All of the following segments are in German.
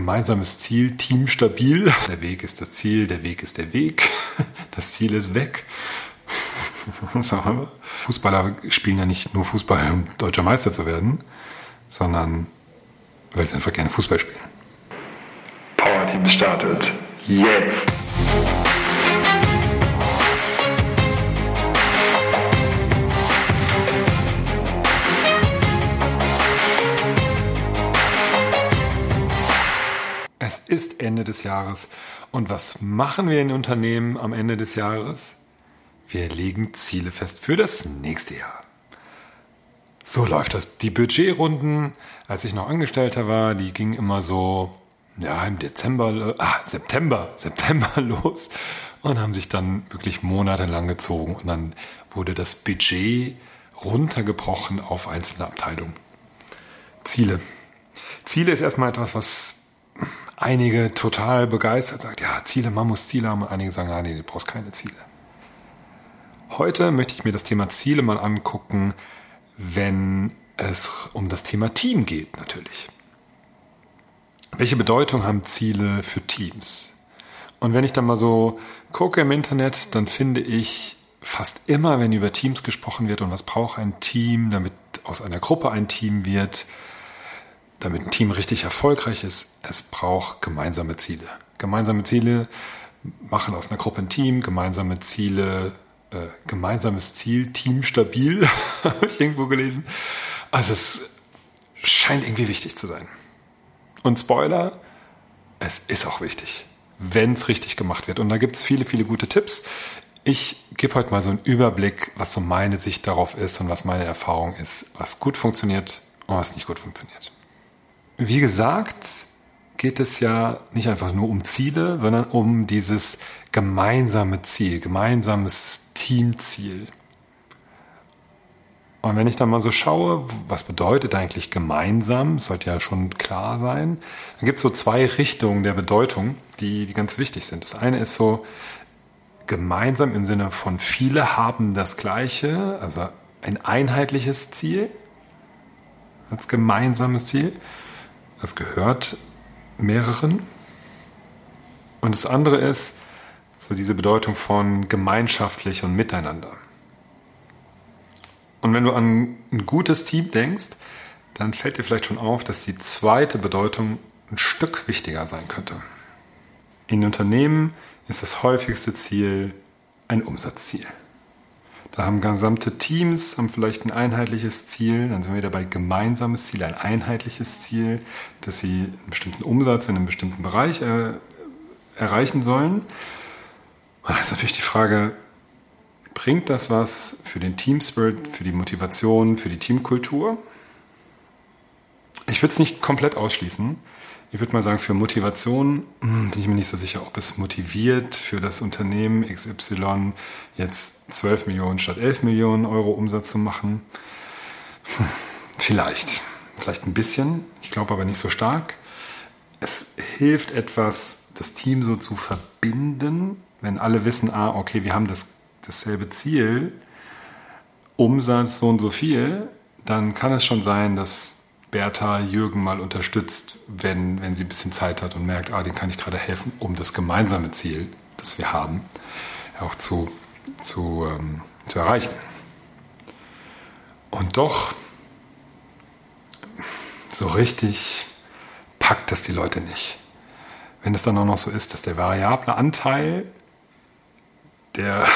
gemeinsames Ziel, Team stabil. Der Weg ist das Ziel, der Weg ist der Weg. Das Ziel ist weg. Fußballer spielen ja nicht nur Fußball, um deutscher Meister zu werden, sondern weil sie einfach gerne Fußball spielen. Power Team startet jetzt. Ist Ende des Jahres. Und was machen wir in Unternehmen am Ende des Jahres? Wir legen Ziele fest für das nächste Jahr. So läuft das. Die Budgetrunden, als ich noch Angestellter war, die gingen immer so, ja, im Dezember, ah, September, September los und haben sich dann wirklich monatelang gezogen. Und dann wurde das Budget runtergebrochen auf einzelne Abteilungen. Ziele. Ziele ist erstmal etwas, was einige total begeistert sagt, ja, Ziele, man muss Ziele haben. Und einige sagen, ah, nee, du brauchst keine Ziele. Heute möchte ich mir das Thema Ziele mal angucken, wenn es um das Thema Team geht, natürlich. Welche Bedeutung haben Ziele für Teams? Und wenn ich dann mal so gucke im Internet, dann finde ich fast immer, wenn über Teams gesprochen wird und was braucht ein Team, damit aus einer Gruppe ein Team wird, damit ein Team richtig erfolgreich ist, es braucht gemeinsame Ziele. Gemeinsame Ziele machen aus einer Gruppe ein Team, gemeinsame Ziele äh, gemeinsames Ziel, Team stabil, habe ich irgendwo gelesen. Also es scheint irgendwie wichtig zu sein. Und Spoiler, es ist auch wichtig, wenn es richtig gemacht wird. Und da gibt es viele, viele gute Tipps. Ich gebe heute mal so einen Überblick, was so meine Sicht darauf ist und was meine Erfahrung ist, was gut funktioniert und was nicht gut funktioniert. Wie gesagt, geht es ja nicht einfach nur um Ziele, sondern um dieses gemeinsame Ziel, gemeinsames Teamziel. Und wenn ich dann mal so schaue, was bedeutet eigentlich gemeinsam, sollte ja schon klar sein, dann gibt es so zwei Richtungen der Bedeutung, die, die ganz wichtig sind. Das eine ist so gemeinsam im Sinne von viele haben das gleiche, also ein einheitliches Ziel als gemeinsames Ziel. Das gehört mehreren. Und das andere ist so diese Bedeutung von gemeinschaftlich und miteinander. Und wenn du an ein gutes Team denkst, dann fällt dir vielleicht schon auf, dass die zweite Bedeutung ein Stück wichtiger sein könnte. In Unternehmen ist das häufigste Ziel ein Umsatzziel. Da haben gesamte Teams haben vielleicht ein einheitliches Ziel, dann sind wir wieder bei gemeinsames Ziel, ein einheitliches Ziel, dass sie einen bestimmten Umsatz in einem bestimmten Bereich äh, erreichen sollen. Und dann ist natürlich die Frage, bringt das was für den Team Spirit, für die Motivation, für die Teamkultur? Ich würde es nicht komplett ausschließen. Ich würde mal sagen, für Motivation hm, bin ich mir nicht so sicher, ob es motiviert für das Unternehmen XY jetzt 12 Millionen statt 11 Millionen Euro Umsatz zu machen. Vielleicht, vielleicht ein bisschen, ich glaube aber nicht so stark. Es hilft etwas, das Team so zu verbinden, wenn alle wissen, ah, okay, wir haben das, dasselbe Ziel, Umsatz so und so viel, dann kann es schon sein, dass Bertha Jürgen mal unterstützt, wenn, wenn sie ein bisschen Zeit hat und merkt, ah, den kann ich gerade helfen, um das gemeinsame Ziel, das wir haben, auch zu, zu, ähm, zu erreichen. Und doch, so richtig packt das die Leute nicht. Wenn es dann auch noch so ist, dass der variable Anteil, der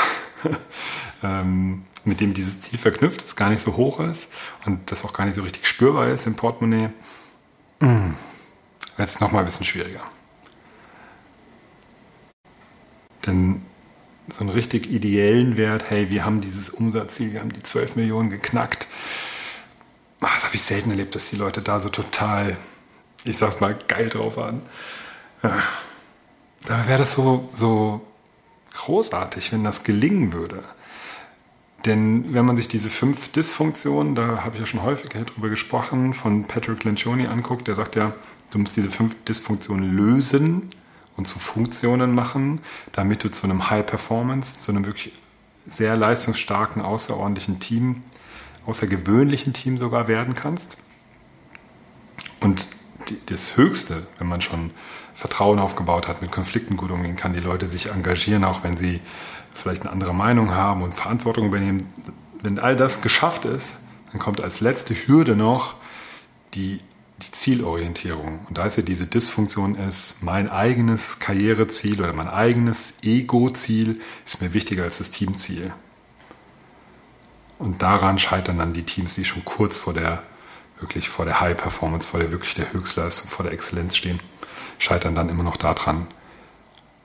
ähm, mit dem dieses Ziel verknüpft ist, gar nicht so hoch ist und das auch gar nicht so richtig spürbar ist im Portemonnaie, mm, wird es nochmal ein bisschen schwieriger. Denn so einen richtig ideellen Wert, hey, wir haben dieses Umsatzziel, wir haben die 12 Millionen geknackt, ah, das habe ich selten erlebt, dass die Leute da so total, ich sag's mal, geil drauf waren. Ja. Da wäre das so, so großartig, wenn das gelingen würde. Denn wenn man sich diese fünf Dysfunktionen, da habe ich ja schon häufiger drüber gesprochen, von Patrick Lencioni anguckt, der sagt ja, du musst diese fünf Dysfunktionen lösen und zu Funktionen machen, damit du zu einem High Performance, zu einem wirklich sehr leistungsstarken, außerordentlichen Team, außergewöhnlichen Team sogar werden kannst. Und das Höchste, wenn man schon Vertrauen aufgebaut hat, mit Konflikten gut umgehen kann, die Leute sich engagieren, auch wenn sie vielleicht eine andere Meinung haben und Verantwortung übernehmen. Wenn all das geschafft ist, dann kommt als letzte Hürde noch die, die Zielorientierung. Und da ist ja diese Dysfunktion ist, mein eigenes Karriereziel oder mein eigenes Ego-Ziel ist mir wichtiger als das Teamziel. Und daran scheitern dann die Teams, die schon kurz vor der wirklich vor der High Performance, vor der wirklich der Höchstleistung, vor der Exzellenz stehen, scheitern dann immer noch daran.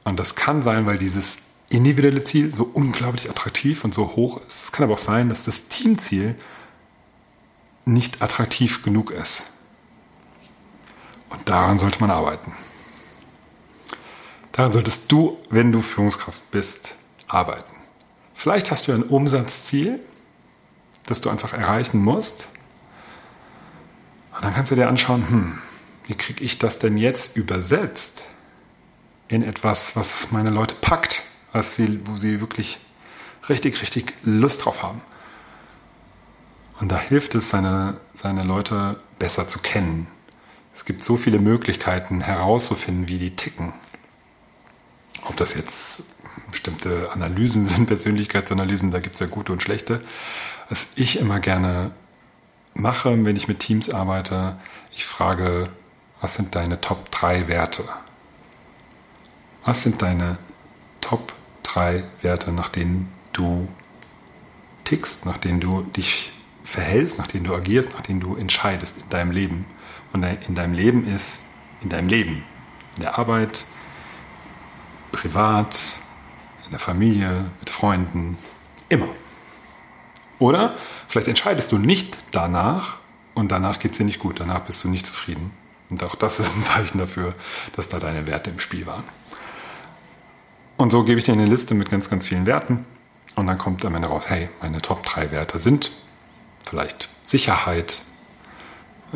Und das kann sein, weil dieses individuelle Ziel so unglaublich attraktiv und so hoch ist. Es kann aber auch sein, dass das Teamziel nicht attraktiv genug ist. Und daran sollte man arbeiten. Daran solltest du, wenn du Führungskraft bist, arbeiten. Vielleicht hast du ein Umsatzziel, das du einfach erreichen musst. Und dann kannst du dir anschauen, hm, wie kriege ich das denn jetzt übersetzt in etwas, was meine Leute packt, was sie, wo sie wirklich richtig, richtig Lust drauf haben. Und da hilft es, seine, seine Leute besser zu kennen. Es gibt so viele Möglichkeiten herauszufinden, wie die ticken. Ob das jetzt bestimmte Analysen sind, Persönlichkeitsanalysen, da gibt es ja gute und schlechte. Was ich immer gerne mache, wenn ich mit Teams arbeite, ich frage, was sind deine Top 3 Werte? Was sind deine Top 3 Werte, nach denen du tickst, nach denen du dich verhältst, nach denen du agierst, nach denen du entscheidest in deinem Leben? Und in deinem Leben ist in deinem Leben, in der Arbeit, privat, in der Familie, mit Freunden, immer. Oder vielleicht entscheidest du nicht danach und danach geht es dir nicht gut, danach bist du nicht zufrieden. Und auch das ist ein Zeichen dafür, dass da deine Werte im Spiel waren. Und so gebe ich dir eine Liste mit ganz, ganz vielen Werten und dann kommt am Ende raus, hey, meine Top 3 Werte sind vielleicht Sicherheit,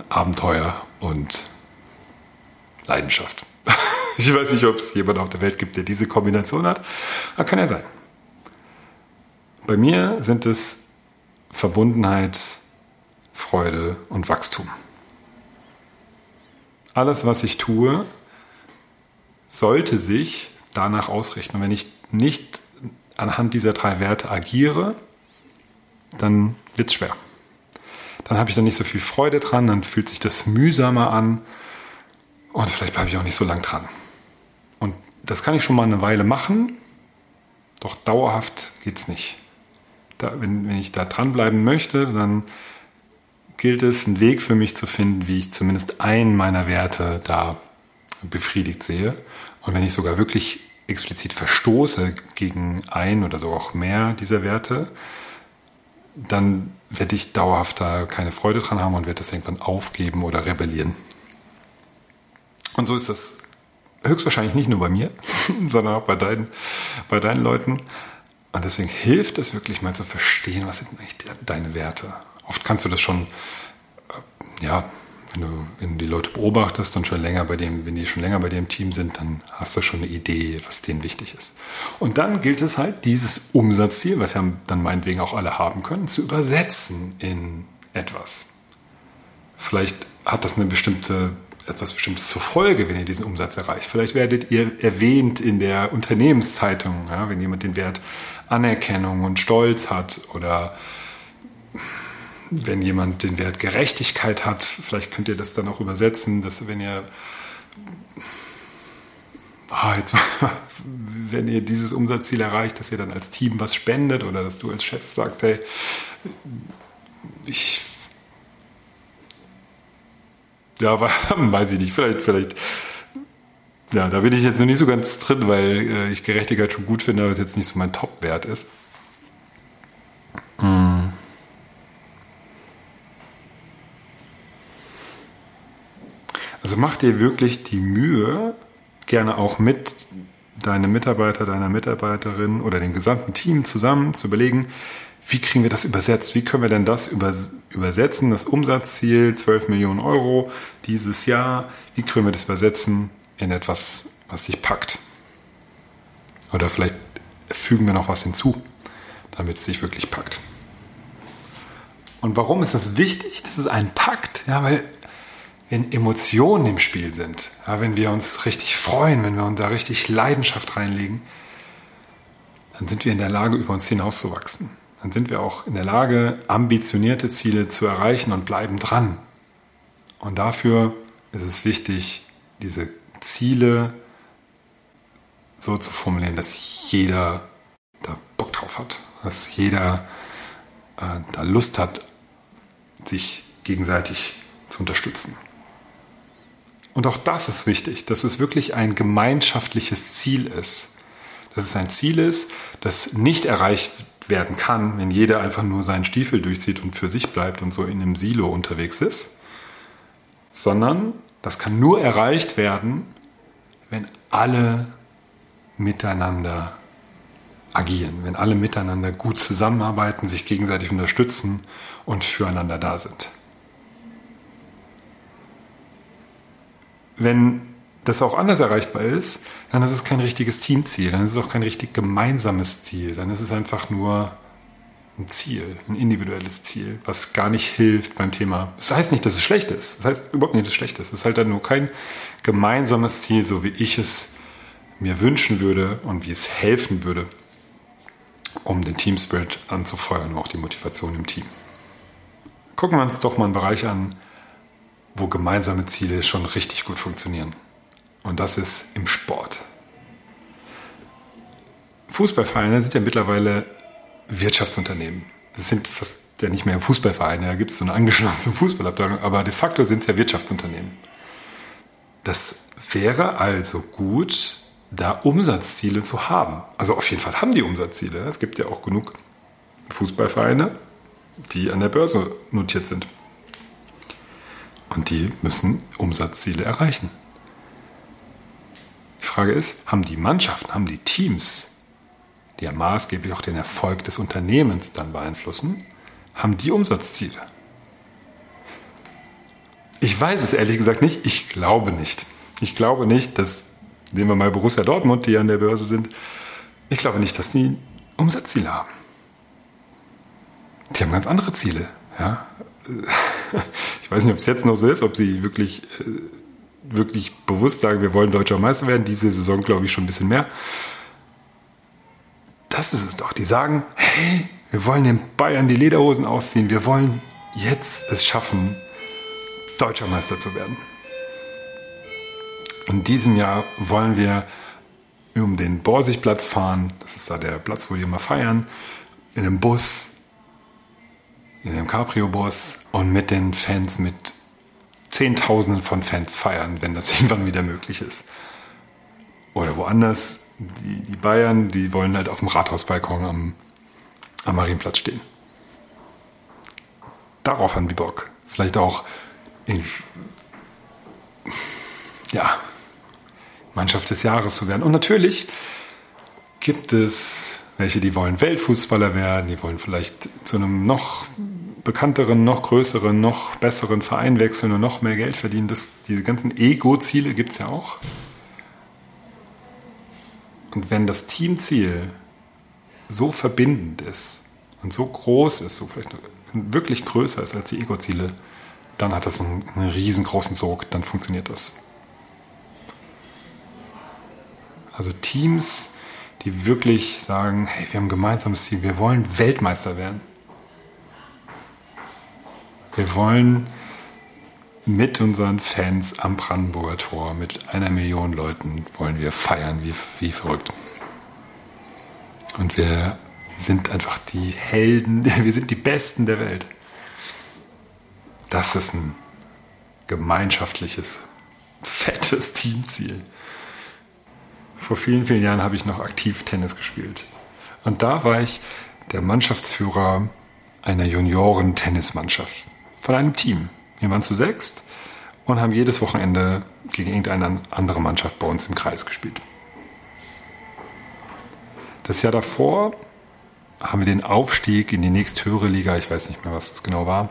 Abenteuer und Leidenschaft. Ich weiß nicht, ob es jemand auf der Welt gibt, der diese Kombination hat, aber kann ja sein. Bei mir sind es Verbundenheit, Freude und Wachstum. Alles, was ich tue, sollte sich danach ausrichten. Und wenn ich nicht anhand dieser drei Werte agiere, dann wird es schwer. Dann habe ich dann nicht so viel Freude dran, dann fühlt sich das mühsamer an und vielleicht bleibe ich auch nicht so lang dran. Und das kann ich schon mal eine Weile machen, doch dauerhaft geht es nicht da, wenn, wenn ich da dranbleiben möchte, dann gilt es, einen Weg für mich zu finden, wie ich zumindest einen meiner Werte da befriedigt sehe. Und wenn ich sogar wirklich explizit verstoße gegen ein oder sogar auch mehr dieser Werte, dann werde ich dauerhaft da keine Freude dran haben und werde das irgendwann aufgeben oder rebellieren. Und so ist das höchstwahrscheinlich nicht nur bei mir, sondern auch bei deinen, bei deinen Leuten. Und deswegen hilft es wirklich mal zu verstehen, was sind eigentlich deine Werte. Oft kannst du das schon, äh, ja, wenn du, wenn du die Leute beobachtest und schon länger bei dem, wenn die schon länger bei im Team sind, dann hast du schon eine Idee, was denen wichtig ist. Und dann gilt es halt, dieses Umsatzziel, was ja dann meinetwegen auch alle haben können, zu übersetzen in etwas. Vielleicht hat das eine bestimmte etwas Bestimmtes zur Folge, wenn ihr diesen Umsatz erreicht. Vielleicht werdet ihr erwähnt in der Unternehmenszeitung, ja, wenn jemand den Wert Anerkennung und Stolz hat oder wenn jemand den Wert Gerechtigkeit hat, vielleicht könnt ihr das dann auch übersetzen, dass wenn ihr ah, jetzt, wenn ihr dieses Umsatzziel erreicht, dass ihr dann als Team was spendet oder dass du als Chef sagst, hey, ich ja, weiß ich nicht, vielleicht, vielleicht ja, da bin ich jetzt noch nicht so ganz drin, weil äh, ich Gerechtigkeit schon gut finde, aber es jetzt nicht so mein Top-Wert ist. Hm. Also mach dir wirklich die Mühe, gerne auch mit deinem Mitarbeiter, deiner Mitarbeiterin oder dem gesamten Team zusammen zu überlegen, wie kriegen wir das übersetzt? Wie können wir denn das übersetzen? Das Umsatzziel 12 Millionen Euro dieses Jahr, wie können wir das übersetzen in etwas, was dich packt. Oder vielleicht fügen wir noch was hinzu, damit es dich wirklich packt. Und warum ist es wichtig, dass es einen packt? Ja, weil wenn Emotionen im Spiel sind, ja, wenn wir uns richtig freuen, wenn wir uns da richtig Leidenschaft reinlegen, dann sind wir in der Lage, über uns hinauszuwachsen. Dann sind wir auch in der Lage, ambitionierte Ziele zu erreichen und bleiben dran. Und dafür ist es wichtig, diese Ziele so zu formulieren, dass jeder da Bock drauf hat, dass jeder äh, da Lust hat, sich gegenseitig zu unterstützen. Und auch das ist wichtig, dass es wirklich ein gemeinschaftliches Ziel ist. Dass es ein Ziel ist, das nicht erreicht werden kann, wenn jeder einfach nur seinen Stiefel durchzieht und für sich bleibt und so in einem Silo unterwegs ist, sondern das kann nur erreicht werden, wenn alle miteinander agieren, wenn alle miteinander gut zusammenarbeiten, sich gegenseitig unterstützen und füreinander da sind. Wenn das auch anders erreichbar ist, dann ist es kein richtiges Teamziel, dann ist es auch kein richtig gemeinsames Ziel, dann ist es einfach nur ein Ziel, ein individuelles Ziel, was gar nicht hilft beim Thema. Das heißt nicht, dass es schlecht ist. Das heißt überhaupt nicht, dass es schlecht ist. Es ist halt dann nur kein gemeinsames Ziel, so wie ich es mir wünschen würde und wie es helfen würde, um den Team Spirit anzufeuern und auch die Motivation im Team. Gucken wir uns doch mal einen Bereich an, wo gemeinsame Ziele schon richtig gut funktionieren. Und das ist im Sport. Fußballvereine sind ja mittlerweile Wirtschaftsunternehmen. Das sind fast ja nicht mehr Fußballvereine, da gibt es so eine angeschlossene Fußballabteilung, aber de facto sind es ja Wirtschaftsunternehmen. Das wäre also gut, da Umsatzziele zu haben. Also auf jeden Fall haben die Umsatzziele. Es gibt ja auch genug Fußballvereine, die an der Börse notiert sind. Und die müssen Umsatzziele erreichen. Die Frage ist, haben die Mannschaften, haben die Teams, die ja maßgeblich auch den Erfolg des Unternehmens dann beeinflussen, haben die Umsatzziele? Ich weiß es ehrlich gesagt nicht. Ich glaube nicht. Ich glaube nicht, dass, nehmen wir mal Borussia Dortmund, die an der Börse sind, ich glaube nicht, dass die Umsatzziele haben. Die haben ganz andere Ziele. Ja? Ich weiß nicht, ob es jetzt noch so ist, ob sie wirklich, äh, wirklich bewusst sagen, wir wollen deutscher Meister werden. Diese Saison glaube ich schon ein bisschen mehr. Das ist es doch. Die sagen, hey, wir wollen den Bayern die Lederhosen ausziehen. Wir wollen jetzt es schaffen, deutscher Meister zu werden. In diesem Jahr wollen wir um den Borsigplatz fahren. Das ist da der Platz, wo die immer feiern. In einem Bus in einem Cabrio-Bus und mit den Fans, mit Zehntausenden von Fans feiern, wenn das irgendwann wieder möglich ist. Oder woanders, die, die Bayern, die wollen halt auf dem Rathausbalkon am, am Marienplatz stehen. Darauf haben die Bock. Vielleicht auch in, ja, Mannschaft des Jahres zu werden. Und natürlich gibt es welche, die wollen Weltfußballer werden, die wollen vielleicht zu einem noch bekannteren, noch größeren, noch besseren Verein wechseln und noch mehr Geld verdienen. Das, diese ganzen Ego-Ziele gibt es ja auch. Und wenn das Teamziel so verbindend ist und so groß ist, so vielleicht wirklich größer ist als die Ego-Ziele, dann hat das einen, einen riesengroßen Sog, dann funktioniert das. Also Teams, die wirklich sagen, hey, wir haben ein gemeinsames Ziel, wir wollen Weltmeister werden. Wir wollen mit unseren Fans am Brandenburger Tor, mit einer Million Leuten, wollen wir feiern wie, wie verrückt. Und wir sind einfach die Helden, wir sind die Besten der Welt. Das ist ein gemeinschaftliches, fettes Teamziel. Vor vielen, vielen Jahren habe ich noch aktiv Tennis gespielt. Und da war ich der Mannschaftsführer einer Junioren-Tennismannschaft von einem Team. Wir waren zu sechst und haben jedes Wochenende gegen irgendeine andere Mannschaft bei uns im Kreis gespielt. Das Jahr davor haben wir den Aufstieg in die nächsthöhere Liga, ich weiß nicht mehr, was das genau war,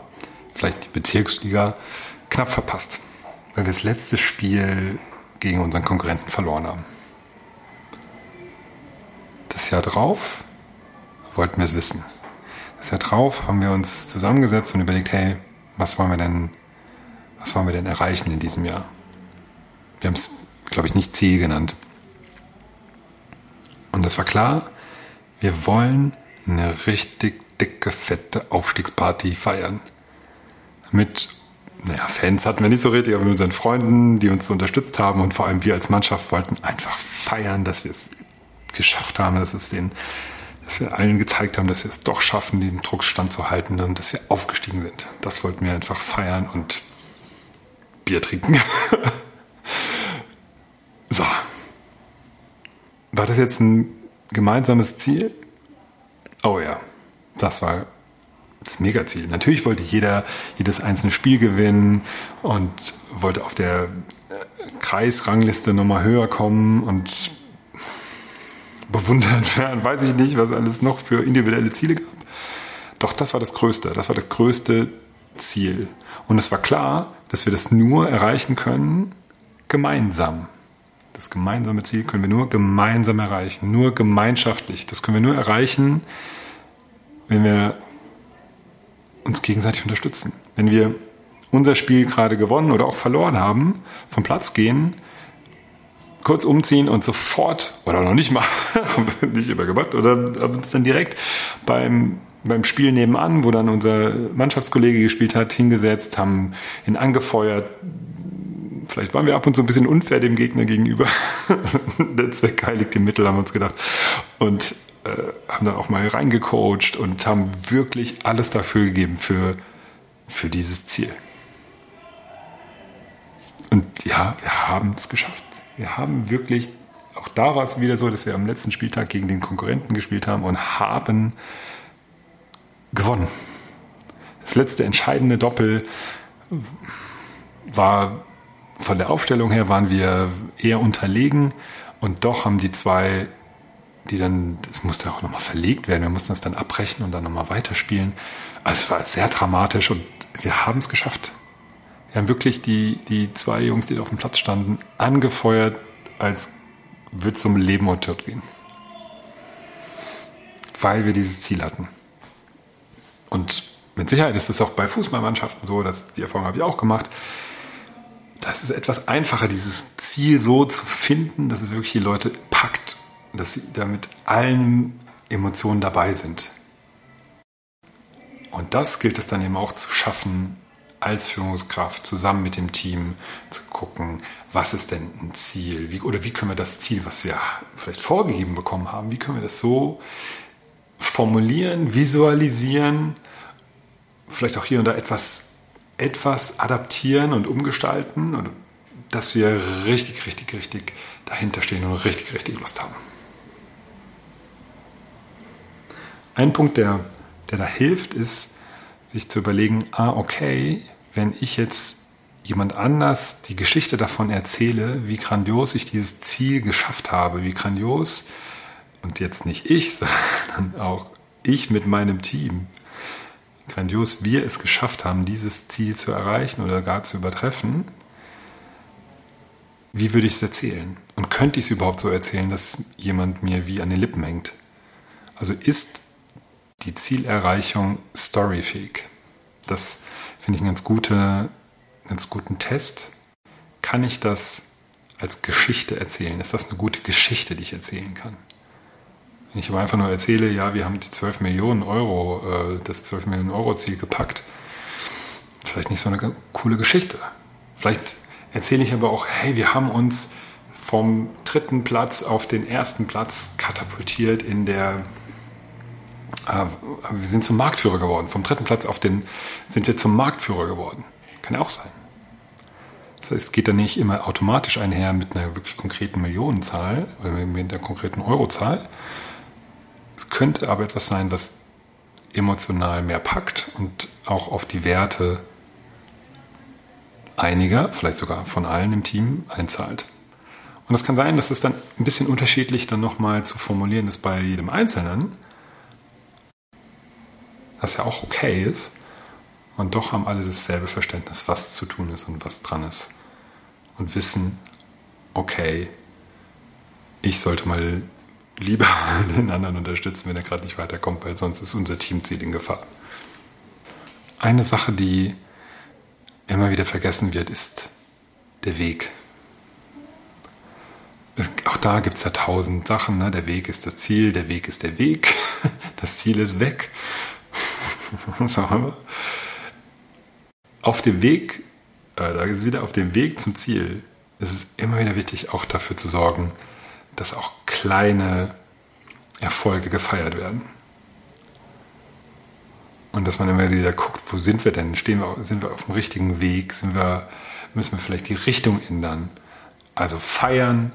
vielleicht die Bezirksliga, knapp verpasst, weil wir das letzte Spiel gegen unseren Konkurrenten verloren haben. Das Jahr drauf wollten wir es wissen. Das Jahr drauf haben wir uns zusammengesetzt und überlegt, hey, was wollen wir denn, Was wollen wir denn erreichen in diesem Jahr? Wir haben es, glaube ich, nicht Ziel genannt. Und es war klar, wir wollen eine richtig dicke, fette Aufstiegsparty feiern. Mit, naja, Fans hatten wir nicht so richtig, aber mit unseren Freunden, die uns unterstützt haben und vor allem wir als Mannschaft wollten einfach feiern, dass wir es geschafft haben, dass es den, dass wir allen gezeigt haben, dass wir es doch schaffen, den Druck standzuhalten und dass wir aufgestiegen sind. Das wollten wir einfach feiern und Bier trinken. so. War das jetzt ein gemeinsames Ziel? Oh ja, das war das Megaziel. Natürlich wollte jeder jedes einzelne Spiel gewinnen und wollte auf der Kreisrangliste nochmal höher kommen und bewundert werden. Weiß ich nicht, was alles noch für individuelle Ziele gab. Doch das war das Größte. Das war das größte Ziel. Und es war klar, dass wir das nur erreichen können gemeinsam. Das gemeinsame Ziel können wir nur gemeinsam erreichen, nur gemeinschaftlich. Das können wir nur erreichen, wenn wir uns gegenseitig unterstützen. Wenn wir unser Spiel gerade gewonnen oder auch verloren haben, vom Platz gehen, kurz umziehen und sofort, oder noch nicht mal, nicht übergemacht, oder haben uns dann direkt beim, beim Spiel nebenan, wo dann unser Mannschaftskollege gespielt hat, hingesetzt, haben ihn angefeuert. Vielleicht waren wir ab und zu ein bisschen unfair dem Gegner gegenüber. Der Zweck heiligt die Mittel, haben wir uns gedacht. Und äh, haben dann auch mal reingecoacht und haben wirklich alles dafür gegeben für, für dieses Ziel. Und ja, wir haben es geschafft. Wir haben wirklich, auch da war es wieder so, dass wir am letzten Spieltag gegen den Konkurrenten gespielt haben und haben gewonnen. Das letzte entscheidende Doppel war von der Aufstellung her waren wir eher unterlegen und doch haben die zwei, die dann, das musste auch nochmal verlegt werden, wir mussten das dann abbrechen und dann nochmal weiterspielen. Also es war sehr dramatisch und wir haben es geschafft. Wir haben wirklich die, die zwei Jungs, die da auf dem Platz standen, angefeuert, als würde es um Leben und Tod gehen. Weil wir dieses Ziel hatten. Und mit Sicherheit ist es auch bei Fußballmannschaften so, dass die Erfahrung habe ich auch gemacht. Das ist etwas einfacher, dieses Ziel so zu finden, dass es wirklich die Leute packt, dass sie da mit allen Emotionen dabei sind. Und das gilt es dann eben auch zu schaffen, als Führungskraft zusammen mit dem Team zu gucken, was ist denn ein Ziel? Wie, oder wie können wir das Ziel, was wir vielleicht vorgegeben bekommen haben, wie können wir das so formulieren, visualisieren, vielleicht auch hier und da etwas, etwas adaptieren und umgestalten, und dass wir richtig, richtig, richtig dahinter stehen und richtig, richtig Lust haben. Ein Punkt, der, der da hilft, ist, sich zu überlegen, ah, okay, wenn ich jetzt jemand anders die Geschichte davon erzähle, wie grandios ich dieses Ziel geschafft habe, wie grandios, und jetzt nicht ich, sondern auch ich mit meinem Team, wie grandios wir es geschafft haben, dieses Ziel zu erreichen oder gar zu übertreffen, wie würde ich es erzählen? Und könnte ich es überhaupt so erzählen, dass jemand mir wie an den Lippen hängt? Also ist die Zielerreichung storyfähig? Das finde ich einen ganz, gute, ganz guten Test. Kann ich das als Geschichte erzählen? Ist das eine gute Geschichte, die ich erzählen kann? Wenn ich aber einfach nur erzähle, ja, wir haben die 12 Millionen Euro, äh, das 12 Millionen Euro Ziel gepackt, vielleicht nicht so eine coole Geschichte. Vielleicht erzähle ich aber auch, hey, wir haben uns vom dritten Platz auf den ersten Platz katapultiert in der wir sind zum Marktführer geworden. Vom dritten Platz auf den sind wir zum Marktführer geworden. Kann ja auch sein. Das heißt, es geht dann nicht immer automatisch einher mit einer wirklich konkreten Millionenzahl oder mit einer konkreten Eurozahl. Es könnte aber etwas sein, was emotional mehr packt und auch auf die Werte einiger, vielleicht sogar von allen im Team einzahlt. Und es kann sein, dass es dann ein bisschen unterschiedlich dann nochmal zu formulieren ist bei jedem Einzelnen was ja auch okay ist. Und doch haben alle dasselbe Verständnis, was zu tun ist und was dran ist. Und wissen, okay, ich sollte mal lieber den anderen unterstützen, wenn er gerade nicht weiterkommt, weil sonst ist unser Teamziel in Gefahr. Eine Sache, die immer wieder vergessen wird, ist der Weg. Auch da gibt es ja tausend Sachen. Ne? Der Weg ist das Ziel, der Weg ist der Weg, das Ziel ist weg. Was auch immer. Auf dem Weg, äh, da ist es wieder auf dem Weg zum Ziel, ist es immer wieder wichtig, auch dafür zu sorgen, dass auch kleine Erfolge gefeiert werden. Und dass man immer wieder guckt, wo sind wir denn? Stehen wir, sind wir auf dem richtigen Weg? Sind wir, müssen wir vielleicht die Richtung ändern? Also feiern,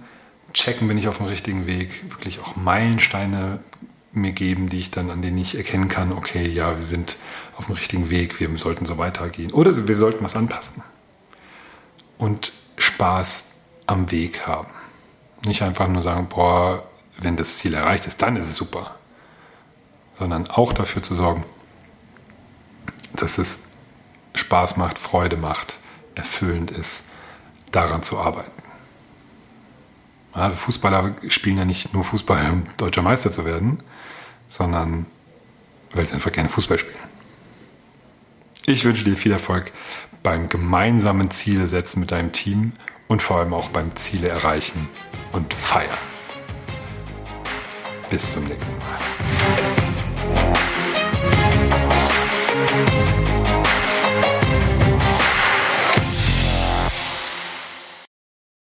checken, bin ich auf dem richtigen Weg, wirklich auch Meilensteine mir geben, die ich dann, an denen ich erkennen kann, okay, ja, wir sind auf dem richtigen Weg, wir sollten so weitergehen. Oder wir sollten was anpassen. Und Spaß am Weg haben. Nicht einfach nur sagen, boah, wenn das Ziel erreicht ist, dann ist es super. Sondern auch dafür zu sorgen, dass es Spaß macht, Freude macht, erfüllend ist, daran zu arbeiten. Also Fußballer spielen ja nicht nur Fußball, um deutscher Meister zu werden, sondern willst einfach gerne Fußball spielen. Ich wünsche dir viel Erfolg beim gemeinsamen Ziele setzen mit deinem Team und vor allem auch beim Ziele erreichen und feiern. Bis zum nächsten Mal.